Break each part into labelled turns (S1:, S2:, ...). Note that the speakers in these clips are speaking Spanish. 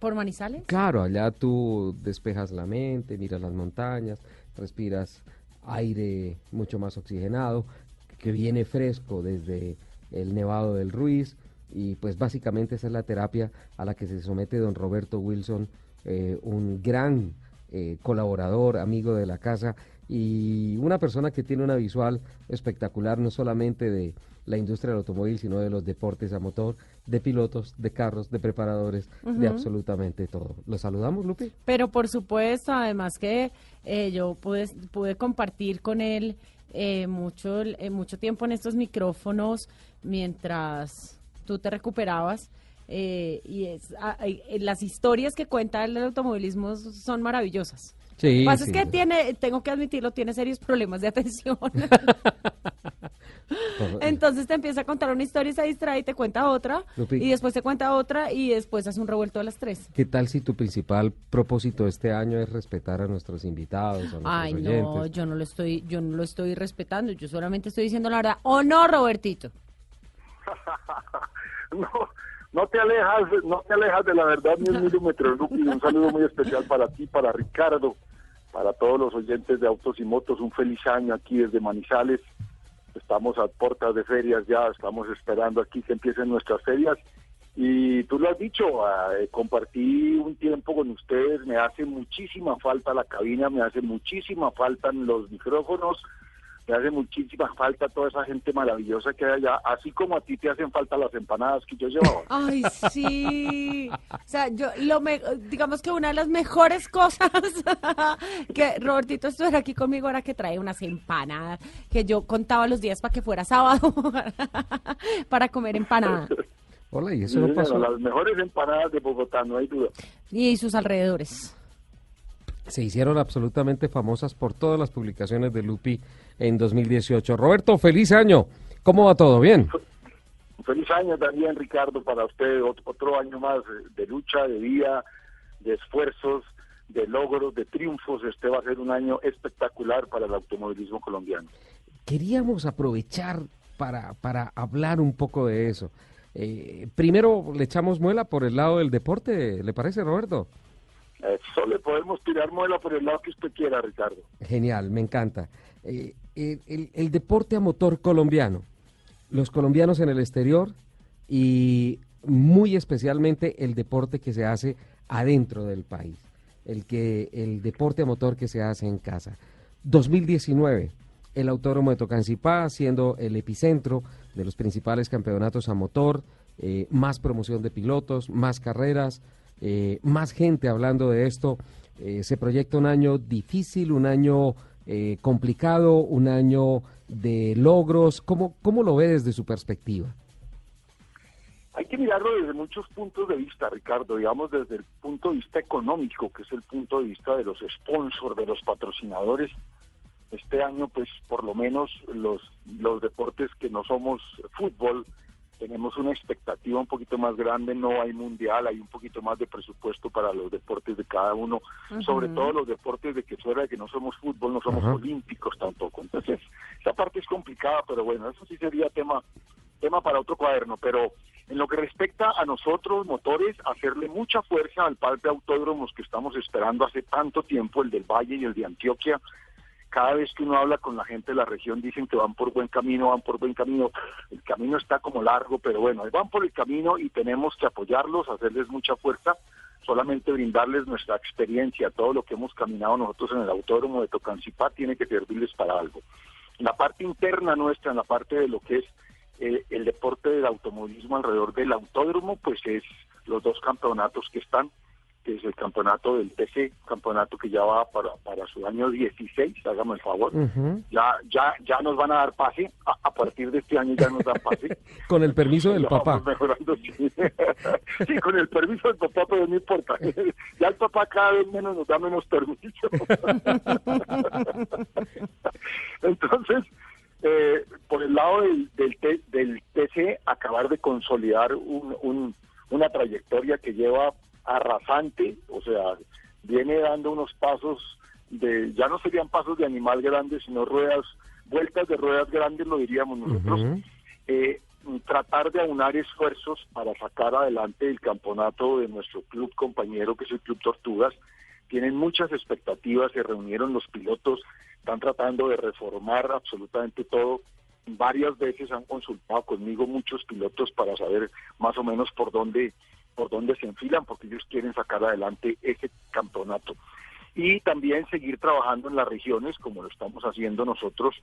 S1: ¿Por Manizales?
S2: Claro, allá tú despejas la mente, miras las montañas, respiras aire mucho más oxigenado, que viene fresco desde el Nevado del Ruiz y pues básicamente esa es la terapia a la que se somete don Roberto Wilson, eh, un gran eh, colaborador, amigo de la casa y una persona que tiene una visual espectacular no solamente de la industria del automóvil, sino de los deportes a motor, de pilotos, de carros, de preparadores, de absolutamente todo. ¿Lo saludamos, Lupi?
S1: Pero por supuesto, además que eh, yo pude, pude compartir con él eh, mucho, eh, mucho tiempo en estos micrófonos mientras tú te recuperabas. eh, y es, ah, ay, eh, las historias que cuenta el automovilismo son maravillosas.
S2: Sí,
S1: Lo que pasa
S2: sí,
S1: es que tiene, tengo que admitirlo, tiene serios problemas de atención. Entonces te empieza a contar una historia y se distrae y te cuenta otra.
S2: Lupi.
S1: Y después te cuenta otra y después hace un revuelto a las tres.
S2: ¿Qué tal si tu principal propósito este año es respetar a nuestros invitados, a nuestros
S1: Ay, no, yo no lo estoy, yo no lo estoy respetando, yo solamente estoy diciendo la verdad. ¿O no, Robertito?
S3: no, no te alejas, no te alejas de la verdad ni un milímetro, Lupi. Un saludo muy especial para ti, para Ricardo, para todos los oyentes de Autos y Motos. Un feliz año aquí desde Manizales. Estamos a puertas de ferias ya, estamos esperando aquí que empiecen nuestras ferias. Y tú lo has dicho, ah, eh, compartí un tiempo con ustedes, me hace muchísima falta la cabina, me hace muchísima falta los micrófonos, me hace muchísima falta toda esa gente maravillosa que hay allá, así como a ti te hacen falta las empanadas que yo llevaba.
S1: Ay, sí. O sea, yo lo me, digamos que una de las mejores cosas que Robertito estuviera aquí conmigo era que trae unas empanadas, que yo contaba los días para que fuera sábado para comer empanadas
S2: Hola, y eso
S3: Sí,
S2: no pasó.
S3: las mejores empanadas de Bogotá, no hay duda.
S1: y sus alrededores.
S2: Se hicieron absolutamente famosas por todas las publicaciones de Lupi en 2018. Roberto, feliz año. ¿Cómo va todo? ¿Bien?
S3: Feliz año también, Ricardo, para usted, ot- otro año más de lucha, de vida, de esfuerzos, de logros, de triunfos. Este va a ser un año espectacular para el automovilismo colombiano.
S2: Queríamos aprovechar para, para hablar un poco de eso. Eh, primero le echamos muela por el lado del deporte, ¿le parece, Roberto?
S3: Eso le podemos tirar muela por el lado que usted quiera, Ricardo.
S2: Genial, me encanta. Eh, el, deporte a motor colombiano, los colombianos en el exterior y muy especialmente el deporte que se hace adentro del país, el, que, el deporte a motor que se hace en casa. 2019, el Autódromo de Tocancipá siendo el epicentro de los principales campeonatos a motor, eh, más promoción de pilotos, más carreras, eh, más gente hablando de esto. Eh, se proyecta un año difícil, un año eh, complicado, un año de logros. ¿Cómo, ¿Cómo lo ve desde su perspectiva?
S3: Hay que mirarlo desde muchos puntos de vista, Ricardo, digamos desde el punto de vista económico, que es el punto de vista de los sponsors, de los patrocinadores. Este año, pues, por lo menos los, los deportes que no somos fútbol, tenemos una expectativa un poquito más grande, no hay mundial, hay un poquito más de presupuesto para los deportes de cada uno, sobre todo los deportes de que fuera de que no somos fútbol, no somos olímpicos tampoco. Entonces, esa parte es complicada, pero bueno, eso sí sería tema tema para otro cuaderno, pero en lo que respecta a nosotros, motores, hacerle mucha fuerza al par de autódromos que estamos esperando hace tanto tiempo, el del Valle y el de Antioquia. Cada vez que uno habla con la gente de la región dicen que van por buen camino, van por buen camino. El camino está como largo, pero bueno, van por el camino y tenemos que apoyarlos, hacerles mucha fuerza, solamente brindarles nuestra experiencia, todo lo que hemos caminado nosotros en el autódromo de Tocancipá tiene que servirles para algo. La parte interna nuestra, en la parte de lo que es eh, el deporte del automovilismo alrededor del autódromo, pues es los dos campeonatos que están, que es el campeonato del TC, campeonato que ya va para, para su año 16, hágame el favor. Ya ya ya nos van a dar pase, a, partir de este año ya nos dan pase.
S2: con el permiso del papá.
S3: Mejorando, sí. con el permiso del papá, pero no importa. ya el papá cada vez menos nos da menos permiso. Entonces, eh, por el lado del, del, del TC, acabar de consolidar un, un, una trayectoria que lleva arrasante, o sea, viene dando unos pasos de, ya no serían pasos de animal grande, sino ruedas, vueltas de ruedas grandes, lo diríamos nosotros. eh, tratar de aunar esfuerzos para sacar adelante el campeonato de nuestro club compañero, que es el Club Tortugas. Tienen muchas expectativas, se reunieron los pilotos, están tratando de reformar absolutamente todo. Varias veces han consultado conmigo muchos pilotos para saber más o menos por dónde por dónde se enfilan, porque ellos quieren sacar adelante ese campeonato. Y también seguir trabajando en las regiones, como lo estamos haciendo nosotros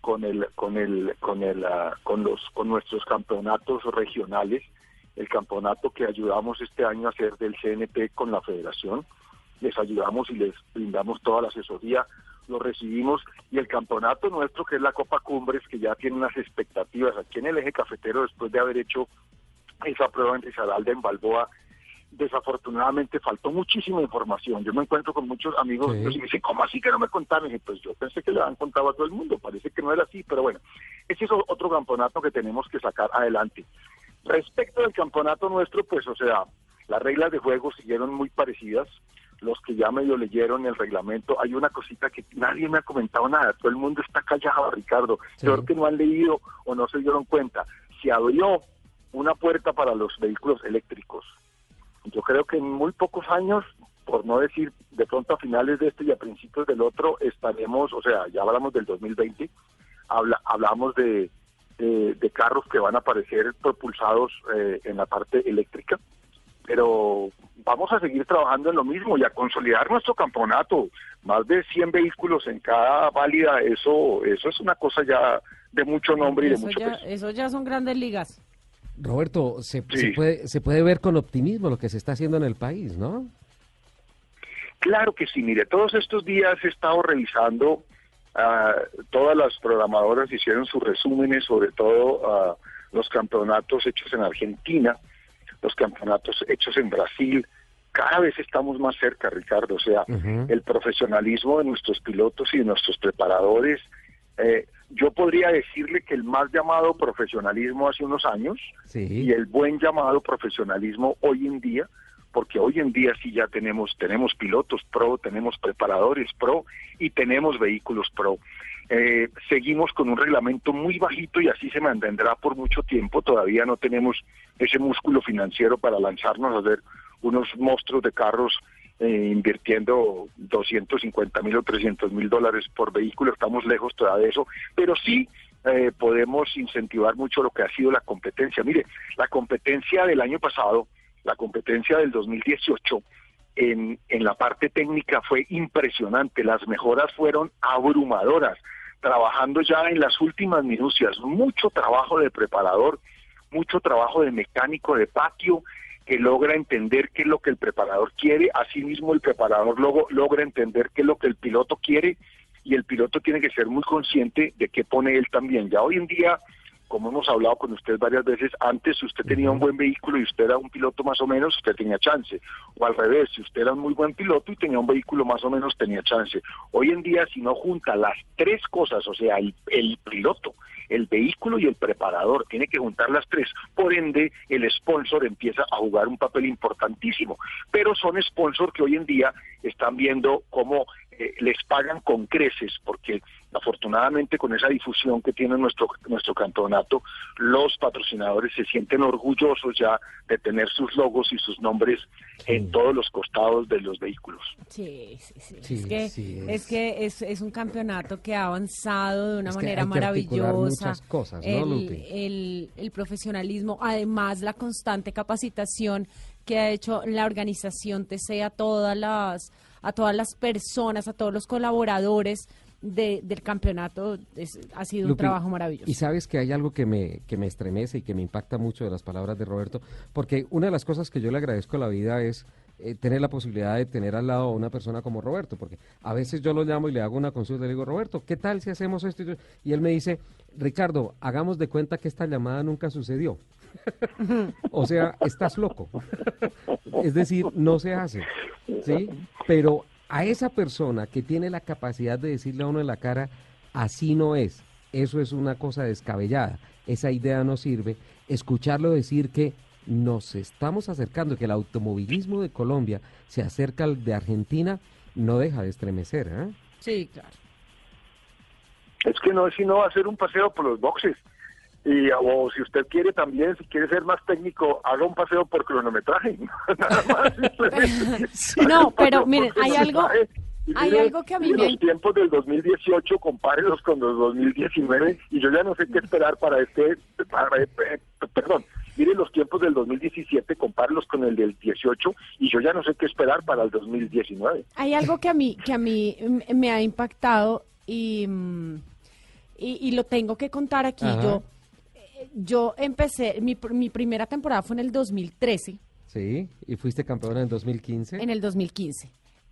S3: con el, con el, con el, ah, con los, con nuestros campeonatos regionales, el campeonato que ayudamos este año a hacer del CNP con la Federación, les ayudamos y les brindamos toda la asesoría, lo recibimos. Y el campeonato nuestro que es la Copa Cumbres que ya tiene unas expectativas aquí en el eje cafetero después de haber hecho esa prueba en Risaralda, en Balboa, desafortunadamente faltó muchísima información. Yo me encuentro con muchos amigos y me dicen, ¿cómo así que no me contaron? Y pues yo pensé que le han contado a todo el mundo, parece que no era así, pero bueno, ese es otro campeonato que tenemos que sacar adelante. Respecto del campeonato nuestro, pues o sea, las reglas de juego siguieron muy parecidas. Los que ya medio leyeron el reglamento, hay una cosita que nadie me ha comentado nada, todo el mundo está callado, Ricardo, peor que no han leído o no se dieron cuenta. Se abrió una puerta para los vehículos eléctricos. Yo creo que en muy pocos años, por no decir de pronto a finales de este y a principios del otro, estaremos, o sea, ya hablamos del 2020, habla, hablamos de, de, carros que van a aparecer propulsados eh, en la parte eléctrica, pero vamos a seguir trabajando en lo mismo y a consolidar nuestro campeonato. Más de 100 vehículos en cada válida, eso, eso es una cosa ya de mucho nombre y de mucho peso.
S1: Eso ya son grandes ligas.
S2: Roberto, se, puede, se puede ver con optimismo lo que se está haciendo en el país, ¿no?
S3: Claro que sí, mire, todos estos días he estado revisando, uh, todas las programadoras hicieron sus resúmenes, sobre todo uh, los campeonatos hechos en Argentina, los campeonatos hechos en Brasil. Cada vez estamos más cerca, Ricardo, o sea, el profesionalismo de nuestros pilotos y de nuestros preparadores eh, yo podría decirle que el más llamado profesionalismo hace unos años y el buen llamado profesionalismo hoy en día, porque hoy en día sí ya tenemos tenemos pilotos pro, tenemos preparadores pro y tenemos vehículos pro. Eh, seguimos con un reglamento muy bajito y así se mantendrá por mucho tiempo. Todavía no tenemos ese músculo financiero para lanzarnos a hacer unos monstruos de carros eh, invirtiendo 250 mil o 300 mil dólares por vehículo, estamos lejos todavía de eso, pero sí eh, podemos incentivar mucho lo que ha sido la competencia. Mire, la competencia del año pasado, la competencia del 2018, en, en la parte técnica fue impresionante, las mejoras fueron abrumadoras, trabajando ya en las últimas minucias, mucho trabajo de preparador, mucho trabajo de mecánico de patio, que logra entender qué es lo que el preparador quiere, asimismo el preparador luego logra entender qué es lo que el piloto quiere y el piloto tiene que ser muy consciente de qué pone él también. Ya hoy en día, como hemos hablado con usted varias veces, antes si usted tenía un buen vehículo y usted era un piloto más o menos, usted tenía chance. O al revés, si usted era un muy buen piloto y tenía un vehículo más o menos, tenía chance. Hoy en día, si no junta las tres cosas, o sea, el, el piloto, el vehículo y el preparador, tiene que juntar las tres. Por ende, el sponsor empieza a jugar un papel importantísimo. Pero son sponsors que hoy en día están viendo cómo eh, les pagan con creces, porque afortunadamente con esa difusión que tiene nuestro nuestro campeonato, los patrocinadores se sienten orgullosos ya de tener sus logos y sus nombres en todos los costados de los vehículos.
S1: Sí, sí, sí. es que, es. que es, un campeonato que ha avanzado de una manera maravillosa.
S2: cosas,
S1: el, el profesionalismo, además la constante capacitación que ha hecho la organización TC a todas las a todas las personas, a todos los colaboradores del campeonato. ha sido un trabajo maravilloso.
S2: Y sabes que hay algo que me, que me estremece y que me impacta mucho de las palabras de Roberto, porque una de las cosas que yo le agradezco a la vida es eh, tener la posibilidad de tener al lado a una persona como Roberto, porque a veces yo lo llamo y le hago una consulta y le digo, Roberto, ¿qué tal si hacemos esto? Y él me dice, Ricardo, hagamos de cuenta que esta llamada nunca sucedió. o sea, estás loco. es decir, no se hace. ¿Sí? Pero a esa persona que tiene la capacidad de decirle a uno en la cara, así no es, eso es una cosa descabellada, esa idea no sirve, escucharlo decir que nos estamos acercando, que el automovilismo de Colombia se acerca al de Argentina, no deja de estremecer. ¿eh?
S1: Sí, claro.
S3: Es que no es sino hacer un paseo por los boxes. Y, o si usted quiere también, si quiere ser más técnico, haga un paseo por cronometraje. Nada más,
S1: no, pero miren, hay algo, hay algo que a mí me...
S3: Los tiempos del 2018, compárelos con los 2019, y yo ya no sé qué esperar para este... Para, eh, perdón, miren los tiempos del 2017, compárelos con el del 18 y yo ya no sé qué esperar para el 2019.
S1: Hay algo que a mí que a mí me ha impactado y, y, lo tengo que contar aquí. Yo yo empecé mi, mi primera temporada fue en el 2013.
S2: Sí, y fuiste campeona en el 2015.
S1: En el 2015.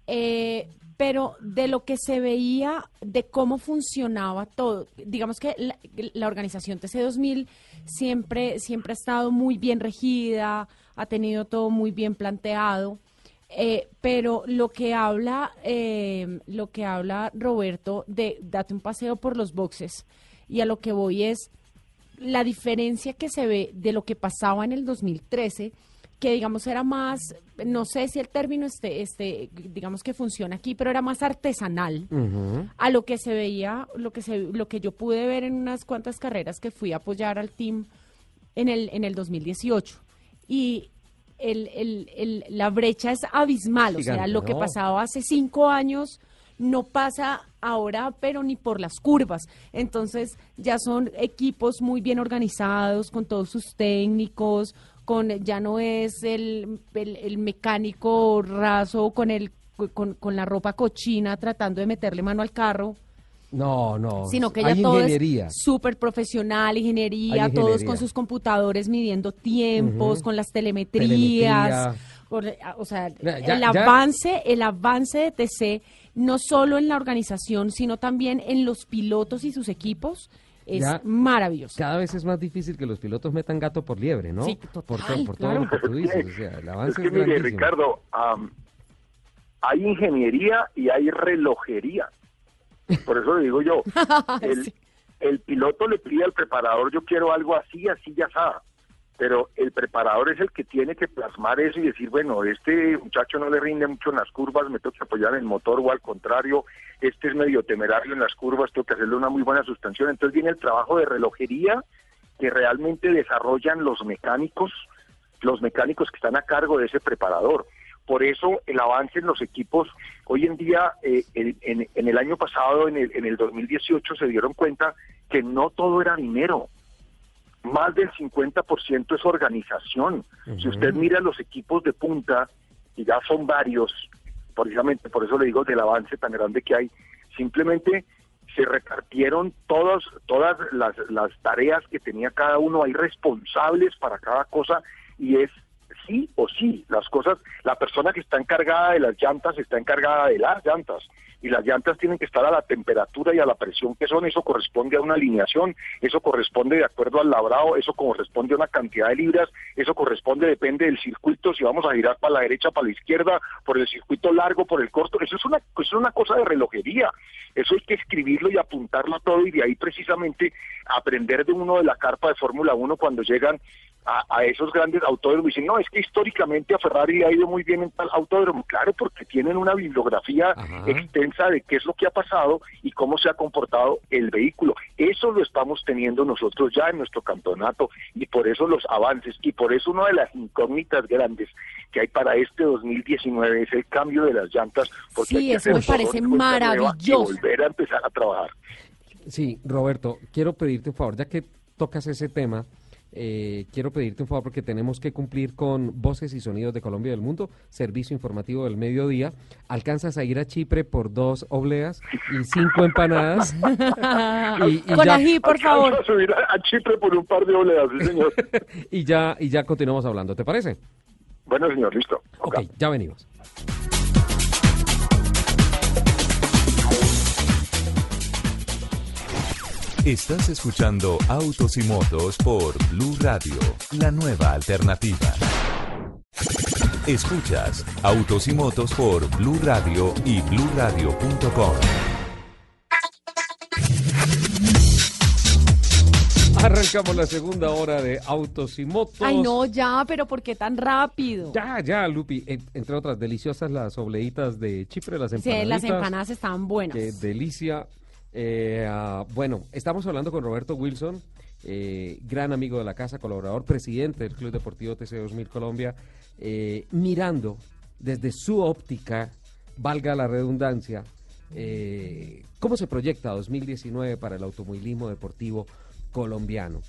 S1: Eh, pero de lo que se veía, de cómo funcionaba todo, digamos que la, organización TC2000 siempre, siempre ha estado muy bien regida, ha tenido todo muy bien planteado, eh, pero lo que habla, eh, lo que habla Roberto de date un paseo por los boxes y a lo que voy es la diferencia que se ve de lo que pasaba en el 2013 que digamos era más, no sé si el término este, este, digamos que funciona aquí, pero era más artesanal a lo que se veía, lo que se, lo que yo pude ver en unas cuantas carreras que fui a apoyar al team en el, en el 2018. Y el, el, el, la brecha es abismal, o sea, lo que pasaba hace cinco años no pasa ahora, pero ni por las curvas. Entonces ya son equipos muy bien organizados, con todos sus técnicos, con ya no es el, el, mecánico raso con el con, con, la ropa cochina tratando de meterle mano al carro.
S2: No, no.
S1: Sino que ya todo es súper profesional, ingeniería, todos con sus computadores midiendo tiempos, con las telemetrías. o sea, el avance, el avance de TC, no solo en la organización, sino también en los pilotos y sus equipos, es maravilloso.
S2: Cada vez es más difícil que los pilotos metan gato por liebre, ¿no?
S1: Sí,
S2: Por, todo lo que tú dices. O sea, el avance
S3: es que, mire, Ricardo, hay ingeniería y hay relojería. Por eso le digo yo, el, el piloto le pide al preparador, yo quiero algo así, así, ya sabe pero el preparador es el que tiene que plasmar eso y decir, bueno, este muchacho no le rinde mucho en las curvas, me tengo que apoyar en el motor o al contrario, este es medio temerario en las curvas, tengo que hacerle una muy buena sustanción. Entonces viene el trabajo de relojería que realmente desarrollan los mecánicos, los mecánicos que están a cargo de ese preparador. Por eso el avance en los equipos, hoy en día, eh, en, el año pasado, en el, en el 2018, se dieron cuenta que no todo era dinero más del 50% es organización. Si usted mira los equipos de punta, y ya son varios, precisamente por eso le digo del avance tan grande que hay, simplemente se repartieron todas, todas las, las tareas que tenía cada uno, hay responsables para cada cosa y es sí o sí, las cosas, la persona que está encargada de las llantas está encargada de las llantas y las llantas tienen que estar a la temperatura y a la presión que son, eso corresponde a una alineación, eso corresponde de acuerdo al labrado, eso corresponde a una cantidad de libras, eso corresponde, depende del circuito, si vamos a girar para la derecha, para la izquierda, por el circuito largo, por el corto, eso es una, eso es una cosa de relojería, eso hay que escribirlo y apuntarlo todo y de ahí precisamente aprender de uno de la carpa de Fórmula 1 cuando llegan a, esos grandes autódromos y dicen, no, es que históricamente a Ferrari ha ido muy bien en tal autódromo. Claro, porque tienen una bibliografía extensa de qué es lo que ha pasado y cómo se ha comportado el vehículo. Eso lo estamos teniendo nosotros ya en nuestro campeonato y por eso los avances y por eso una de las incógnitas grandes que hay para este 2019 es el cambio de las llantas.
S1: Porque sí, eso me parece maravilloso.
S3: volver a empezar a trabajar.
S2: Sí, Roberto, quiero pedirte un favor, ya que tocas ese tema, eh, quiero pedirte un favor porque tenemos que cumplir con Voces y Sonidos de Colombia y del Mundo, servicio informativo del mediodía. Alcanzas a ir a Chipre por dos obleas y cinco empanadas.
S1: y, con ají, por favor.
S3: A subir a, Chipre por un par de obleas, señor.
S2: y, ya, y ya continuamos hablando, ¿te parece?
S3: Bueno, señor, listo.
S2: Ok, ya venimos.
S4: Estás escuchando Autos y Motos por Blue Radio, la nueva alternativa. Escuchas Autos y Motos por Blue Radio y bluradio.com.
S2: Arrancamos la segunda hora de Autos y Motos.
S1: Ay, no, ya, pero ¿por qué tan rápido?
S2: Ya, ya, Lupi. En- entre otras, deliciosas las obleitas de Chipre, las
S1: Sí,
S2: empanadas.
S1: las empanadas estaban buenas.
S2: Qué delicia. Eh, ah, bueno, estamos hablando con Roberto Wilson, eh, gran amigo de la casa, colaborador, presidente del Club Deportivo TC 2000 Colombia, eh, mirando desde su óptica, valga la redundancia, cómo se proyecta 2019 para el automovilismo deportivo colombiano.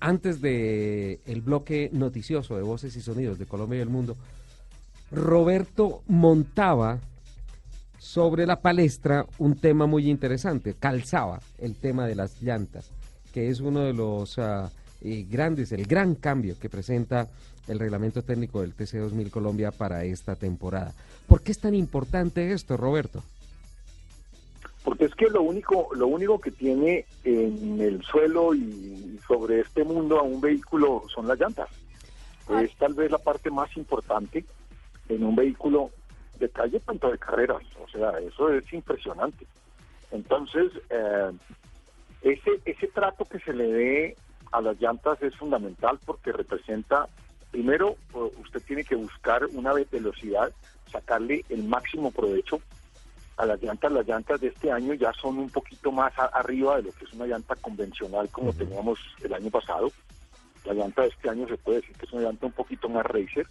S2: Antes de el bloque noticioso de voces y sonidos de Colombia y el mundo, Roberto montaba sobre la palestra un tema muy interesante, calzaba el tema de las llantas, que es uno de los ah, eh, grandes, el gran cambio que presenta el reglamento técnico del TC 2000 Colombia para esta temporada. ¿Por qué es tan importante esto, Roberto?
S3: Porque es que lo único, lo único que tiene en el suelo y sobre este mundo a un vehículo son las llantas. Es tal vez la parte más importante en un vehículo de calle, tanto de carreras. O sea, eso es impresionante. Entonces, eh, ese, ese trato que se le dé a las llantas es fundamental porque representa, primero, eh, usted tiene que buscar una velocidad, sacarle el máximo provecho a las llantas. Las llantas de este año ya son un poquito más a- arriba de lo que es una llanta convencional como teníamos el año pasado. La llanta de este año se puede decir que es una llanta un poquito más racer.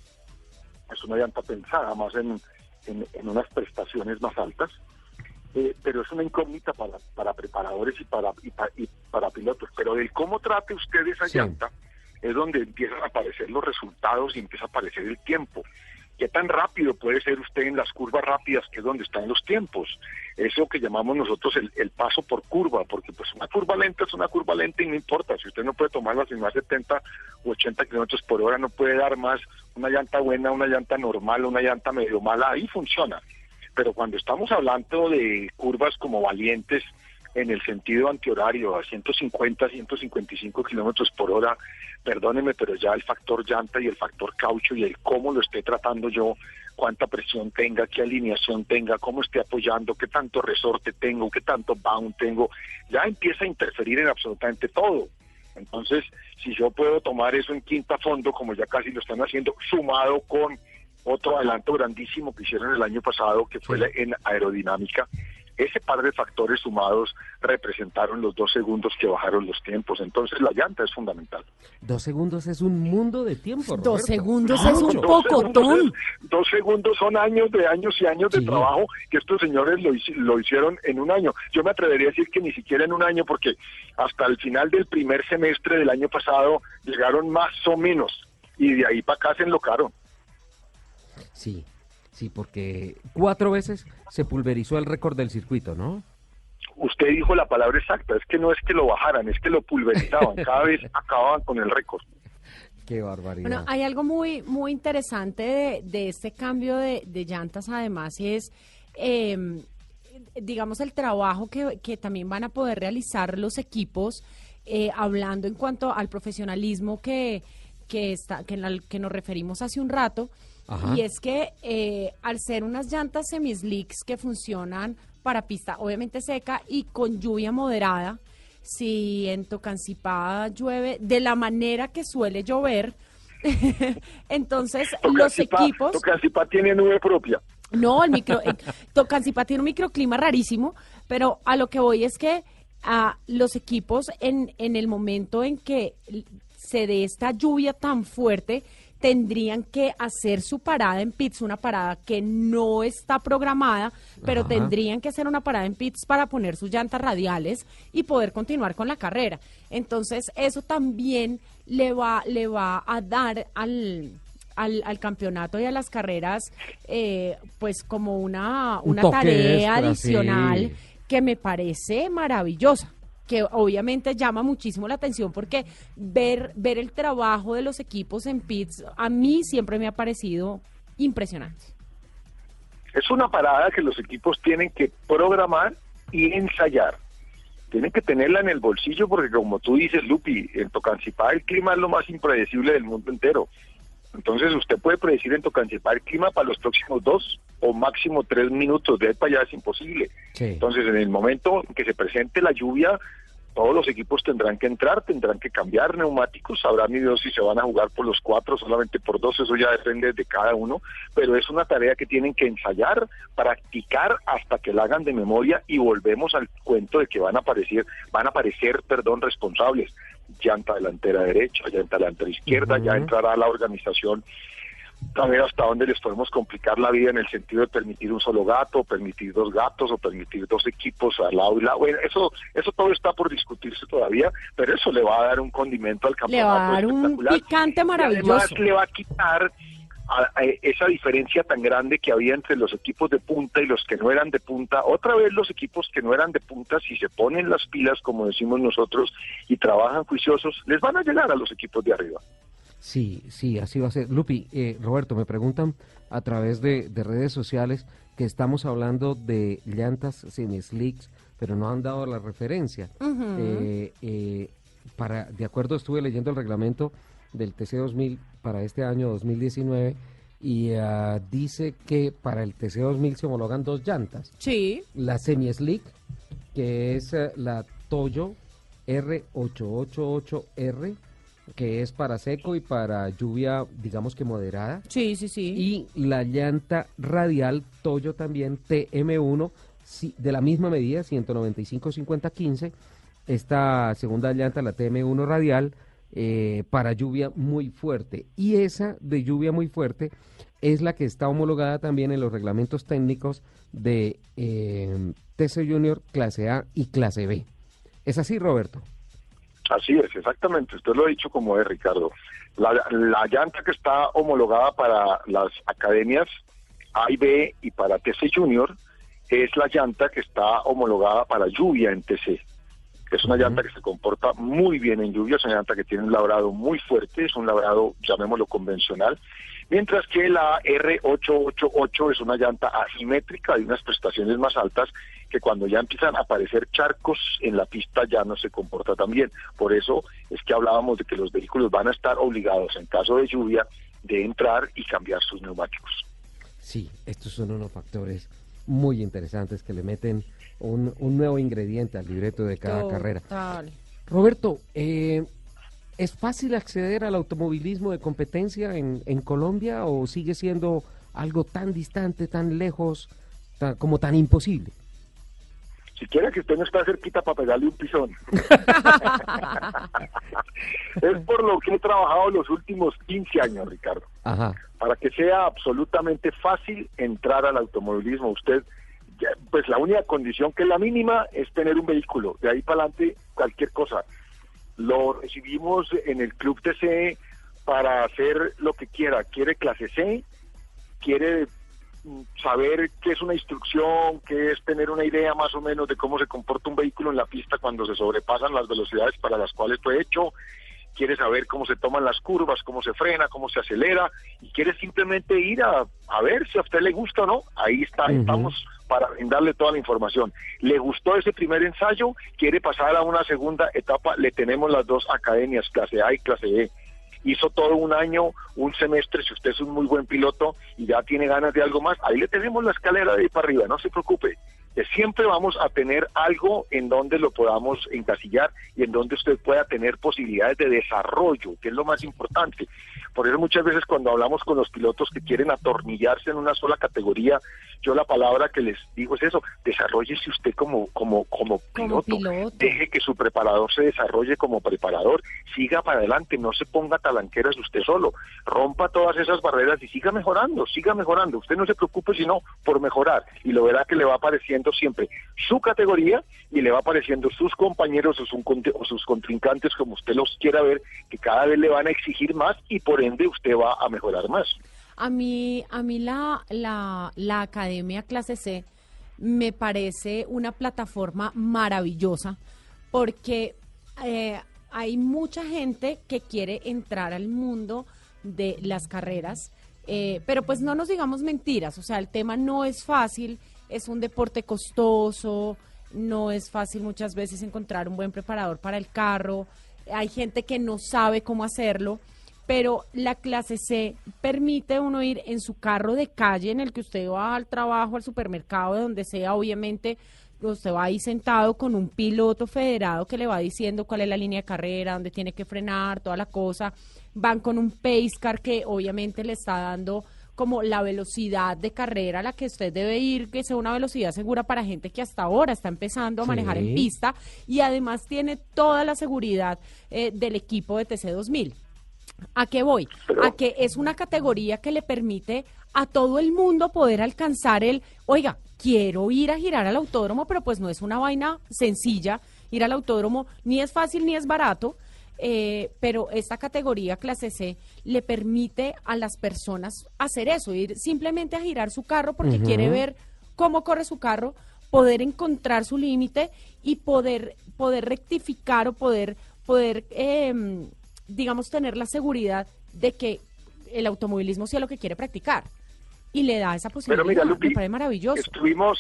S3: Es una llanta pensada más en, en- en unas prestaciones más altas. Eh, pero es una incógnita para, para preparadores y para, y, pa- y para pilotos. Pero del cómo trate usted esa
S2: Sí.
S3: llanta es donde empiezan a aparecer los resultados y empieza a aparecer el tiempo. ¿Qué tan rápido puede ser usted en las curvas rápidas, que es donde están los tiempos? Eso que llamamos nosotros el, el paso por curva, porque pues una curva lenta es una curva lenta y no importa. Si usted no puede tomarla sin más 70 o 80 kilómetros por hora, no puede dar más una llanta buena, una llanta normal, una llanta medio mala, ahí funciona. Pero cuando estamos hablando de curvas como valientes, en el sentido antihorario, a 150, 155 kilómetros por hora, perdóneme, pero ya el factor llanta y el factor caucho y el cómo lo esté tratando yo, cuánta presión tenga, qué alineación tenga, cómo esté apoyando, qué tanto resorte tengo, qué tanto bound tengo, ya empieza a interferir en absolutamente todo. Entonces, si yo puedo tomar eso en quinta fondo, como ya casi lo están haciendo, sumado con otro adelanto grandísimo que hicieron el año pasado, que fue en aerodinámica, ese par de factores sumados representaron los dos segundos que bajaron los tiempos. Entonces, la llanta es fundamental.
S2: Dos segundos es un mundo de tiempo,
S1: Dos segundos
S2: No,
S1: es un pocotón.
S3: Dos segundos son años de años y años de
S2: Sí.
S3: trabajo que estos señores lo, lo hicieron en un año. Yo me atrevería a decir que ni siquiera en un año, porque hasta el final del primer semestre del año pasado llegaron más o menos y de ahí para acá se enlocaron.
S2: Sí, sí, porque cuatro veces se pulverizó el récord del circuito, ¿no?
S3: Usted dijo la palabra exacta, es que no es que lo bajaran, es que lo pulverizaban, cada vez acababan con el récord.
S2: Qué barbaridad.
S1: Bueno, hay algo muy, muy interesante de, de este cambio de, de llantas, además, y es, eh, digamos, el trabajo que, que también van a poder realizar los equipos, eh, hablando en cuanto al profesionalismo que, que, está, que, en al que nos referimos hace un rato,
S2: Ajá.
S1: y es que eh, al ser unas llantas semislicks que funcionan para pista obviamente seca y con lluvia moderada, si en Tocancipá llueve de la manera que suele llover, entonces los equipos...
S3: Tocancipá tiene nube propia.
S1: No, el micro, eh, Tocancipá tiene un microclima rarísimo, pero a lo que voy es que a los equipos en, en el momento en que se dé esta lluvia tan fuerte, tendrían que hacer su parada en pits, una parada que no está programada, pero
S2: Ajá.
S1: tendrían que hacer una parada en pits para poner sus llantas radiales y poder continuar con la carrera. Entonces, eso también le va, le va a dar al, al, al campeonato y a las carreras, eh, pues como una,
S2: Un
S1: una tarea
S2: extra,
S1: adicional
S2: sí.
S1: que me parece maravillosa. Que obviamente llama muchísimo la atención porque ver, ver el trabajo de los equipos en pits a mí siempre me ha parecido impresionante.
S3: Es una parada que los equipos tienen que programar y ensayar. Tienen que tenerla en el bolsillo porque como tú dices, Lupi, en Tocancipá el clima es lo más impredecible del mundo entero. Entonces usted puede predecir en Tocancipá el clima para los próximos dos o máximo tres minutos, de ahí para allá es imposible.
S2: Sí.
S3: Entonces en el momento en que se presente la lluvia, todos los equipos tendrán que entrar, tendrán que cambiar neumáticos, sabrá mi Dios si se van a jugar por los cuatro, solamente por dos, eso ya depende de cada uno, pero es una tarea que tienen que ensayar, practicar hasta que la hagan de memoria y volvemos al cuento de que van a aparecer, van a aparecer, perdón, responsables, llanta delantera derecha, llanta delantera izquierda, ya entrará la organización a ver hasta dónde les podemos complicar la vida en el sentido de permitir un solo gato, permitir dos gatos o permitir dos equipos al lado y lado. Bueno, eso, eso todo está por discutirse todavía, pero eso le va a dar un condimento al
S1: Le
S3: campeonato.
S1: va a dar un picante
S3: Y
S1: maravilloso.
S3: además le va a quitar a- a esa diferencia tan grande que había entre los equipos de punta y los que no eran de punta. Otra vez los equipos que no eran de punta, si se ponen las pilas, como decimos nosotros, y trabajan juiciosos, les van a llegar a los equipos de arriba.
S2: Sí, sí, así va a ser. Lupi, eh, Roberto, me preguntan a través de, de redes sociales que estamos hablando de llantas semi-slicks, pero no han dado la referencia. Eh, eh, para, de acuerdo, estuve leyendo el reglamento del TC2000 para este año 2019 y ah, dice que para el TC2000 se homologan dos llantas.
S1: Sí.
S2: La semi-slick, que es eh, la Toyo R888R, que es para seco y para lluvia, digamos que moderada.
S1: Sí, sí, sí.
S2: Y la llanta radial Toyo también TM1, sí, de la misma medida, 195-50-15. Esta segunda llanta, la TM1 radial, eh, para lluvia muy fuerte. Y esa de lluvia muy fuerte es la que está homologada también en los reglamentos técnicos de eh, TC Junior clase A y clase B. ¿Es así, Roberto?
S3: Así es, exactamente. Usted lo ha dicho como es, Ricardo. La, la llanta que está homologada para las academias A y B y para TC Junior es la llanta que está homologada para lluvia en TC. Es una llanta que se comporta muy bien en lluvia, es una llanta que tiene un labrado muy fuerte, es un labrado, llamémoslo convencional, mientras que la R888 es una llanta asimétrica de unas prestaciones más altas que cuando ya empiezan a aparecer charcos en la pista ya no se comporta tan bien. Por eso es que hablábamos de que los vehículos van a estar obligados en caso de lluvia de entrar y cambiar sus neumáticos.
S2: Sí, estos son unos factores muy interesantes que le meten un, un nuevo ingrediente al libreto de cada carrera. Roberto, eh, ¿es fácil acceder al automovilismo de competencia en, en Colombia o sigue siendo algo tan distante, tan lejos, como tan imposible?
S3: Si quiere que usted no está cerquita para pegarle un pisón. es por lo que he trabajado los últimos 15 años, Ricardo.
S2: Ajá.
S3: para que sea absolutamente fácil entrar al automovilismo. Usted, pues la única condición que es la mínima es tener un vehículo. De ahí para adelante, cualquier cosa. Lo recibimos en el Club TC para hacer lo que quiera. Quiere clase C, quiere mm, saber qué es una instrucción, qué es tener una idea más o menos de cómo se comporta un vehículo en la pista cuando se sobrepasan las velocidades para las cuales fue hecho, quiere saber cómo se toman las curvas, cómo se frena, cómo se acelera, y quiere simplemente ir a, a ver si a usted le gusta o no. Ahí está,
S2: Ujú.
S3: estamos para brindarle toda la información. ¿Le gustó ese primer ensayo? ¿Quiere pasar a una segunda etapa? Le tenemos las dos academias, clase A y clase B. Hizo todo un año, un semestre, si usted es un muy buen piloto y ya tiene ganas de algo más, ahí le tenemos la escalera de ahí para arriba, no se preocupe. Siempre vamos a tener algo en donde lo podamos encasillar y en donde usted pueda tener posibilidades de desarrollo, que es lo más importante. Por eso muchas veces cuando hablamos con los pilotos que quieren atornillarse en una sola categoría, yo la palabra que les digo es eso, desarrollese usted como, como, como
S1: Como
S3: piloto.
S1: piloto.
S3: Deje que su preparador se desarrolle como preparador, siga para adelante, no se ponga talanqueras usted solo, rompa todas esas barreras y siga mejorando, siga mejorando. Usted no se preocupe sino por mejorar y lo verá que le va apareciendo siempre su categoría y le va apareciendo sus compañeros o, o sus contrincantes como usted los quiera ver, que cada vez le van a exigir más y por ende usted va a mejorar más.
S1: A mí, a mí la, la, la Academia Clase C me parece una plataforma maravillosa porque eh, hay mucha gente que quiere entrar al mundo de las carreras, eh, pero pues no nos digamos mentiras, o sea, el tema no es fácil, es un deporte costoso, no es fácil muchas veces encontrar un buen preparador para el carro, hay gente que no sabe cómo hacerlo, pero la clase C permite uno ir en su carro de calle en el que usted va al trabajo, al supermercado, de donde sea, obviamente usted va ahí sentado con un piloto federado que le va diciendo cuál es la línea de carrera, dónde tiene que frenar, toda la cosa. Van con un pace car que obviamente le está dando como la velocidad de carrera a la que usted debe ir, que sea una velocidad segura para gente que hasta ahora está empezando a manejar en pista y además tiene toda la seguridad eh, del equipo de TC2000. ¿A qué voy? A que es una categoría que le permite a todo el mundo poder alcanzar el, oiga, quiero ir a girar al autódromo, pero pues no es una vaina sencilla ir al autódromo, ni es fácil ni es barato, eh, pero esta categoría clase C le permite a las personas hacer eso, ir simplemente a girar su carro porque quiere ver cómo corre su carro, poder encontrar su límite y poder, poder rectificar o poder, poder em, digamos, tener la seguridad de que el automovilismo sea lo que quiere practicar. Y le da esa posibilidad.
S3: Pero mira, Lupi,
S1: Me parece maravilloso.
S3: Estuvimos,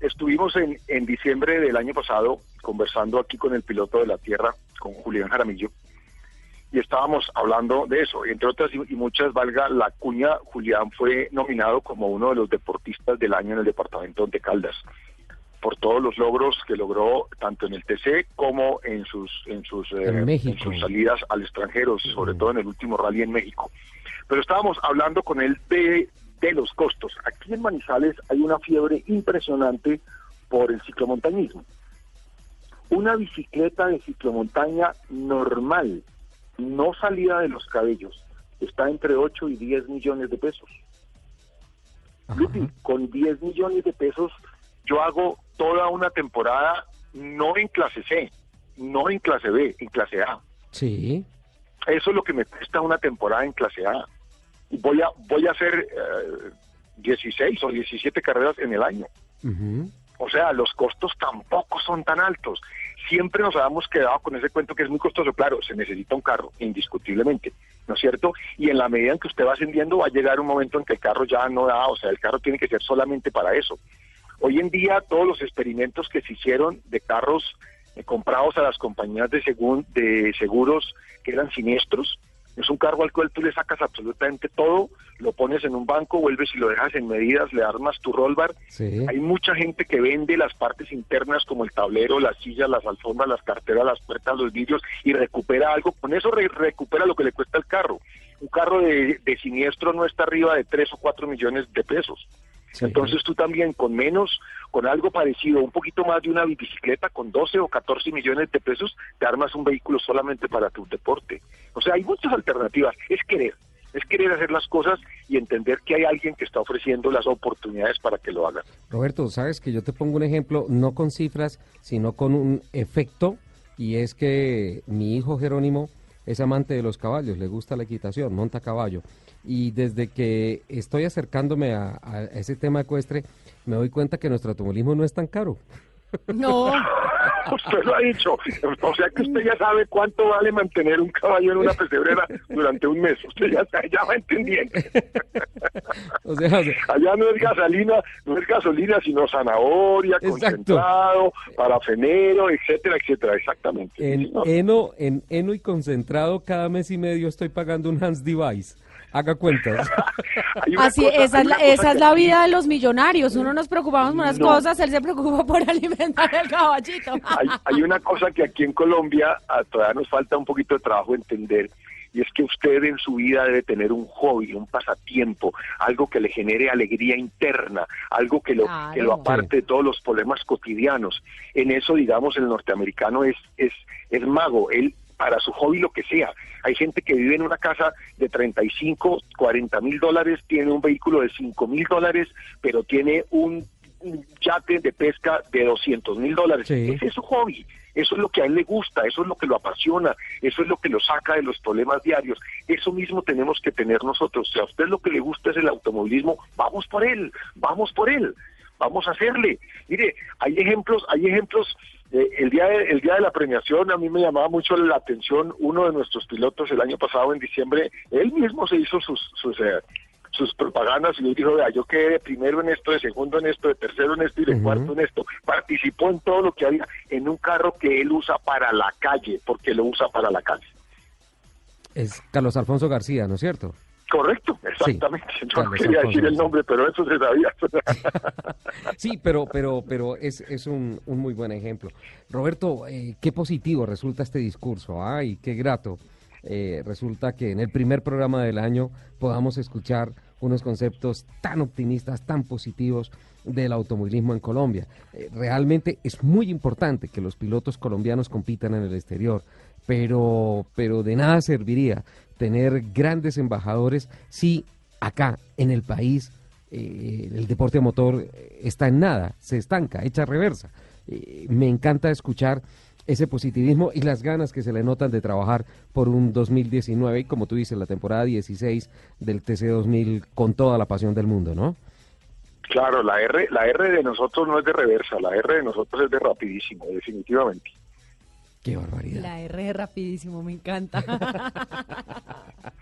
S3: estuvimos en, en diciembre del año pasado conversando aquí con el piloto de la Tierra, con Julián Jaramillo, y estábamos hablando de eso. Entre otras y, muchas, valga la cuña, Julián fue nominado como uno de los deportistas del año en el departamento de Caldas por todos los logros que logró tanto en el TC como en sus en sus eh,
S2: En
S3: sus salidas al extranjero, sobre todo en el último rally en México. Pero estábamos hablando con él de, de los costos. Aquí en Manizales hay una fiebre impresionante por el ciclomontañismo. Una bicicleta de ciclomontaña normal, no salida de los cabellos, está entre 8 y 10 millones de pesos. Lupi, con 10 millones de pesos yo hago toda una temporada no en clase C, no en clase B, en clase A.
S2: Sí.
S3: Eso es lo que me cuesta una temporada en clase A. Voy a voy a hacer eh, 16 o 17 carreras en el año.
S2: Ujú.
S3: O sea, los costos tampoco son tan altos. Siempre nos habíamos quedado con ese cuento que es muy costoso. Claro, se necesita un carro, indiscutiblemente, ¿no es cierto? Y en la medida en que usted va ascendiendo, va a llegar un momento en que el carro ya no da, o sea, el carro tiene que ser solamente para eso. Hoy en día, todos los experimentos que se hicieron de carros eh, comprados a las compañías de, segun- de seguros que eran siniestros, es un carro al cual tú le sacas absolutamente todo, lo pones en un banco, vuelves y lo dejas en medidas, le armas tu roll bar
S2: Sí.
S3: hay mucha gente que vende las partes internas como el tablero, las sillas, las alfombras, las carteras, las puertas, los vidrios y recupera algo. Con eso re- recupera lo que le cuesta el carro. Un carro de, de siniestro no está arriba de 3 o 4 millones de pesos.
S2: Sí.
S3: Entonces tú también con menos, con algo parecido, un poquito más de una bicicleta, con 12 o 14 millones de pesos, te armas un vehículo solamente para tu deporte. O sea, hay muchas alternativas. Es querer, es querer hacer las cosas y entender que hay alguien que está ofreciendo las oportunidades para que lo hagan.
S2: Roberto, sabes que yo te pongo un ejemplo, no con cifras, sino con un efecto, y es que mi hijo Jerónimo es amante de los caballos, le gusta la equitación, monta caballo. Y desde que estoy acercándome a, a ese tema ecuestre, me doy cuenta que nuestro automovilismo no es tan caro.
S1: No,
S3: Usted lo ha dicho. O sea que usted ya sabe cuánto vale mantener un caballo en una pesebrera durante un mes. Usted ya, ya va entendiendo.
S2: O sea,
S3: Allá no es gasolina, no es gasolina, sino zanahoria,
S2: Exacto.
S3: concentrado, parafenero, etcétera, etcétera. Exactamente.
S2: En
S3: señor.
S2: heno, en heno y concentrado, cada mes y medio estoy pagando un Hans Device. Haga cuentas.
S1: Así,
S3: cosa-
S1: esa es la, esa es la vida de los millonarios. Uno nos preocupamos por unas
S3: No.
S1: cosas, él se preocupa por alimentar el caballito.
S3: hay, hay una cosa que aquí en Colombia ah, todavía nos falta un poquito de trabajo entender y es que usted en su vida debe tener un hobby, un pasatiempo, algo que le genere alegría interna, algo que lo,
S1: Claro.
S3: que lo aparte de todos los problemas cotidianos. En eso, digamos, el norteamericano es, es, es mago, él para su hobby lo que sea. Hay gente que vive en una casa de 35, 40 mil dólares, tiene un vehículo de 5 mil dólares, pero tiene un, yate de pesca de 200 mil dólares.
S2: Sí.
S3: Ese es su hobby. Eso es lo que a él le gusta, eso es lo que lo apasiona, eso es lo que lo saca de los problemas diarios. Eso mismo tenemos que tener nosotros. Si a usted lo que le gusta es el automovilismo, vamos por él, vamos por él, vamos a hacerle. Mire, hay ejemplos, hay ejemplos Eh, el, día de, el día de la premiación a mí me llamaba mucho la atención uno de nuestros pilotos el año pasado en diciembre, él mismo se hizo sus, sus, eh, sus propagandas y dijo, vea, yo quedé de primero en esto, de segundo en esto, de tercero en esto y de cuarto en esto. Participó en todo lo que había en un carro que él usa para la calle, porque lo usa para la calle.
S2: Es Carlos Alfonso García, ¿no es cierto?
S3: Correcto, exactamente. no quería decir el nombre, pero eso se sabía.
S2: sí, pero, pero, pero es, es un, un muy buen ejemplo. Roberto, eh, qué positivo resulta este discurso, ¿ah? Y qué grato. Eh, resulta que en el primer programa del año podamos escuchar unos conceptos tan optimistas, tan positivos del automovilismo en Colombia. Eh, realmente es muy importante que los pilotos colombianos compitan en el exterior, pero, pero de nada serviría tener grandes embajadores si acá en el país eh, el deporte motor está en nada, se estanca, echa reversa. Eh, me encanta escuchar ese positivismo y las ganas que se le notan de trabajar por un 2019 y como tú dices, la temporada 16 del TC2000 con toda la pasión del mundo, ¿no?
S3: Claro, la R, la R de nosotros no es de reversa, la R de nosotros es de rapidísimo, definitivamente.
S2: Qué barbaridad.
S1: La R es rapidísimo, me encanta.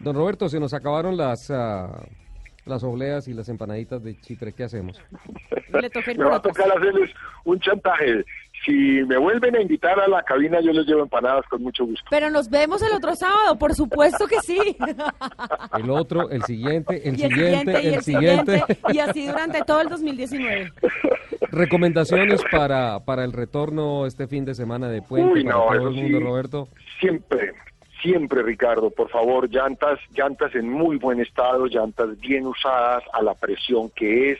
S2: Don Roberto, se nos acabaron las uh, las obleas y las empanaditas de Chipre, ¿qué hacemos?
S3: me va a tocar hacerles un chantaje. Si me vuelven a invitar a la cabina, yo les llevo empanadas con mucho gusto.
S1: Pero nos vemos el otro sábado, por supuesto que sí.
S2: El otro, el siguiente, el, siguiente, el,
S1: el
S2: siguiente.
S1: Y así durante todo el 2019.
S2: Recomendaciones para, para el retorno este fin de semana de puente
S3: Uy,
S2: para
S3: no,
S2: todo el mundo,
S3: sí.
S2: Roberto.
S3: Siempre, siempre, Ricardo, por favor, llantas, llantas en muy buen estado, llantas bien usadas a la presión que es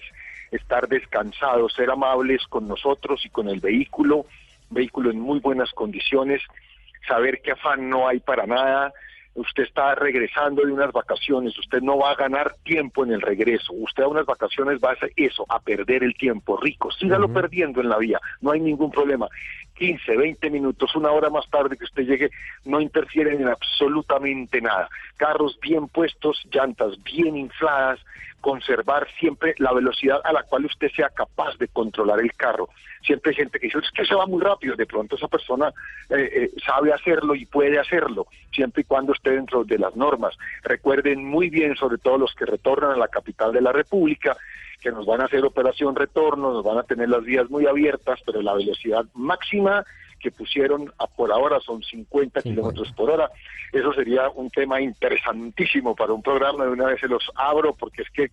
S3: estar descansados, ser amables con nosotros y con el vehículo, vehículo en muy buenas condiciones, saber que afán no hay para nada, usted está regresando de unas vacaciones, usted no va a ganar tiempo en el regreso, usted a unas vacaciones va a hacer eso, a perder el tiempo, rico, sígalo
S2: Ujú.
S3: perdiendo en la vía, no hay ningún problema. 15, 20 minutos, una hora más tarde que usted llegue, no interfieren en absolutamente nada. Carros bien puestos, llantas bien infladas, conservar siempre la velocidad a la cual usted sea capaz de controlar el carro. Siempre hay gente que dice, es que se va muy rápido, de pronto esa persona eh, eh, sabe hacerlo y puede hacerlo, siempre y cuando esté dentro de las normas. Recuerden muy bien, sobre todo los que retornan a la capital de la República, que nos van a hacer operación retorno, nos van a tener las vías muy abiertas, pero la velocidad máxima que pusieron a por ahora son 50 kilómetros por hora. Eso sería un tema interesantísimo para un programa. De una vez se los abro porque es que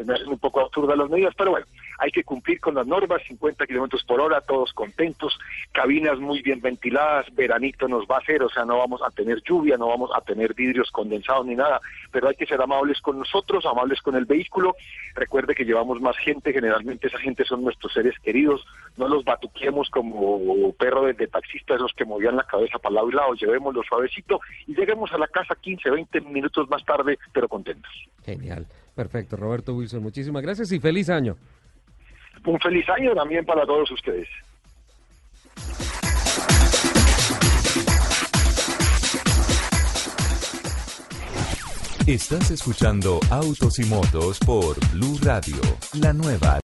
S3: se me hacen un poco absurdas las medidas, pero bueno, hay que cumplir con las normas, 50 kilómetros por hora, todos contentos, cabinas muy bien ventiladas, veranito nos va a hacer, o sea, no vamos a tener lluvia, no vamos a tener vidrios condensados ni nada, pero hay que ser amables con nosotros, amables con el vehículo. Recuerde que llevamos más gente, generalmente esa gente son nuestros seres queridos, no los batuquemos como perro de, de taxista, esos que movían la cabeza para lado y lado, llevémoslo suavecito y lleguemos a la casa 15, 20 minutos más tarde, pero contentos.
S2: Genial. Perfecto, Roberto Wilson, muchísimas gracias y feliz año.
S3: Un feliz año también para todos ustedes.
S4: Estás escuchando Autos y Motos por Blue Radio, la nueva